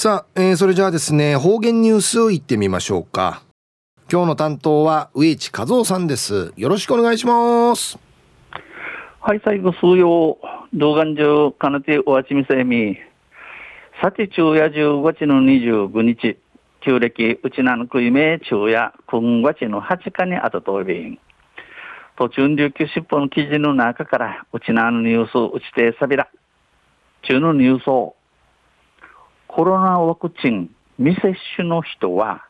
さあ、えー、それじゃあですね、方言ニュースいってみましょうか。今日の担当は植地和夫さんです。よろしくお願いします。はい、最後、数曜、動画上、かなておわちみせみ。さて、昼夜15日の25日、旧暦、うちなのくいめ、昼夜、今月の8日にあたとびん。途中琉球新報の記事の中から、うちなのニュース、うちてさびら。中のニュースを、コロナワクチン未接種の人は、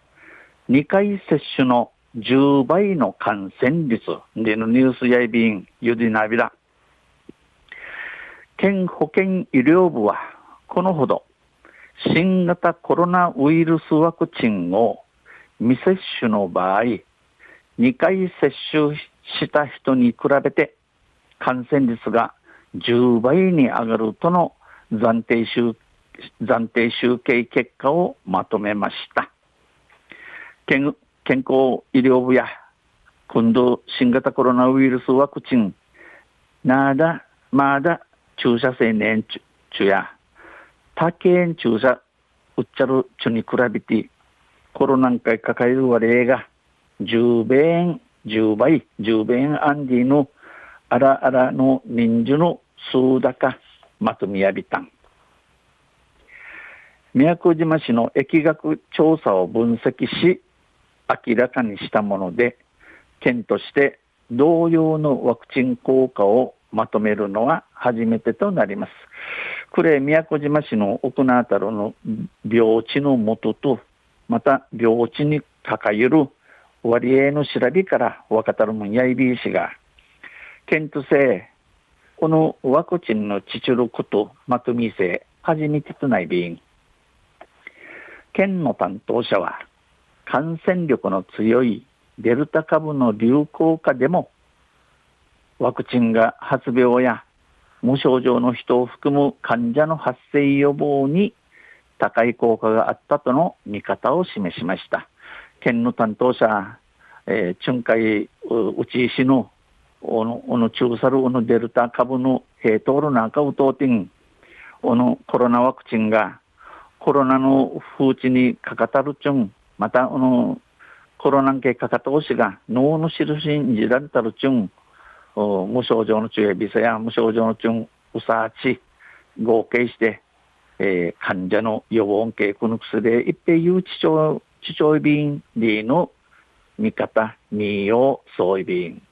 2回接種の10倍の感染率でのニュースやいびん、ゆでなびら。県保健医療部は、このほど、新型コロナウイルスワクチンを未接種の場合、2回接種した人に比べて感染率が10倍に上がるとの暫定集暫定集計結果をまとめました。健康医療部や今度新型コロナウイルスワクチンなだまだ注射性年中や他県注射うっちゃる中に比べてコロナ禍抱える割合が10倍10倍10倍アンディのあらあらの人数の数高まとめやびたん。宮古島市の疫学調査を分析し明らかにしたもので県として同様のワクチン効果をまとめるのは初めてとなります。これ宮古島市の奥名太郎の病地の元ととまた病地に抱える割合の調べから若たるもんやいびいしが県とせこのワクチンのちちることまとみせ初めてとないびん県の担当者は感染力の強いデルタ株の流行下でもワクチンが発病や無症状の人を含む患者の発生予防に高い効果があったとの見方を示しました。県の担当者、えー、巡回うち石のおの、おの中サル、おのデルタ株の平等の中を通ってん、おのコロナワクチンがコロナの風知にかかたるちゅん、また、あの、コロナ系かかたおしが脳の印にじられたるちゅん、無症状の中やビザや無症状のちゅん、うさち、合計して、えー、患者の予防系この薬で一平有知症、知症便リの見方、によ総意便。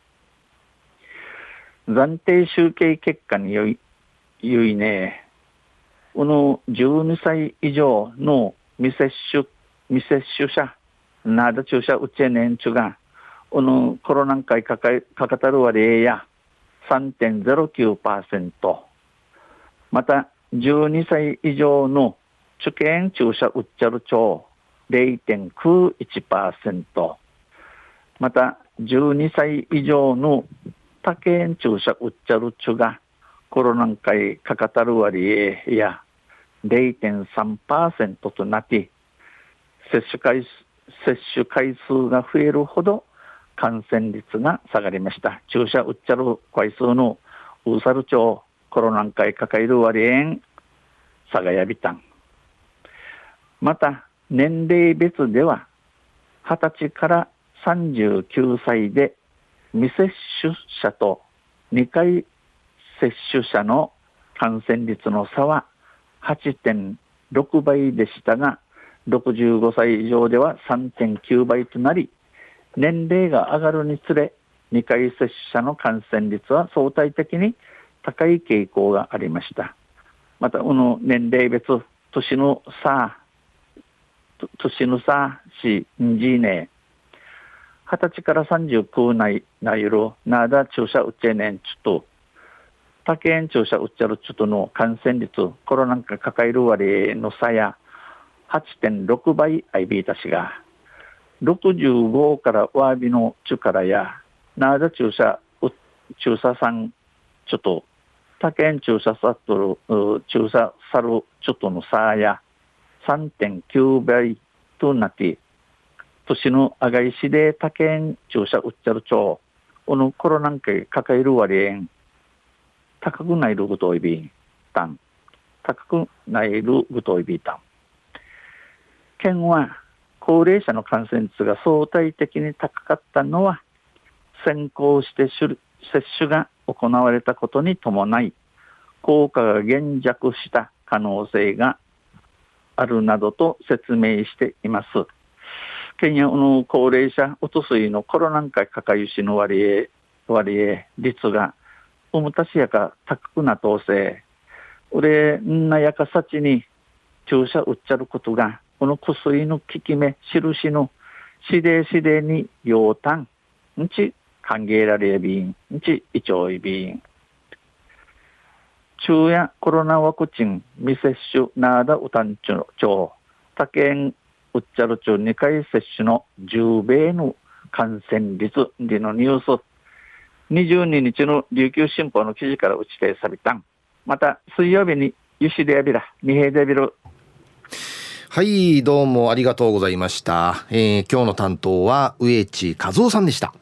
暫定集計結果によい、ゆいね、この12歳以上の未接種、未接種者、なだ注射打ち年中が、このコロナ禍かかかかたる割合や3.09%、また12歳以上の受験注射打っちゃる町0.91%、また12歳以上の他県注射打っちゃる町がコロナ禍かかたる割合や0.3%となって接種回接種回数が増えるほど感染率が下がりました。注射打っちゃる回数のウーサル町コロナ禍抱える割合差がやびたん。また、年齢別では、20歳から39歳で未接種者と2回接種者の感染率の差は8.6倍でしたが、65歳以上では3.9倍となり、年齢が上がるにつれ、2回接種者の感染率は相対的に高い傾向がありました。また、この年齢別、年の差、年の差し、んじね、20歳から39内、なゆる、なだ注射打ちねんちょっと、他県庁舎うっちゃるちょっとの感染率、コロナ禍抱える割の差や8.6倍アイビータ氏が、65からワービの力や、ナーダ注射、注射さん、ちょっと、他県注射さっとる、注射さるちょっとの差や3.9倍となって、年の上がりしで他県注射うっちゃる町、このコロナ禍抱える割合、高くないるぐといびんたん。高くないるぐといびんたん。県は高齢者の感染率が相対的に高かったのは先行して接種が行われたことに伴い効果が減弱した可能性があるなどと説明しています。県やの高齢者おとすいのコロナ禍かかゆしの割合割合率がおむたしやか高くくなとうせうれんなやかさちに注射打っちゃることがこの薬の効き目印の指令指令に要単ん。んち歓迎られびん。んち胃腸いびん。中やコロナワクチン未接種なだうたんちゅう。他県うっちゃる中2回接種の10倍の感染率。でのニュース22日の琉球新報の記事から打ち手さびた。んまた水曜日にゆしでやびら二平でやびるはいどうもありがとうございました、えー、今日の担当は植地和夫さんでした。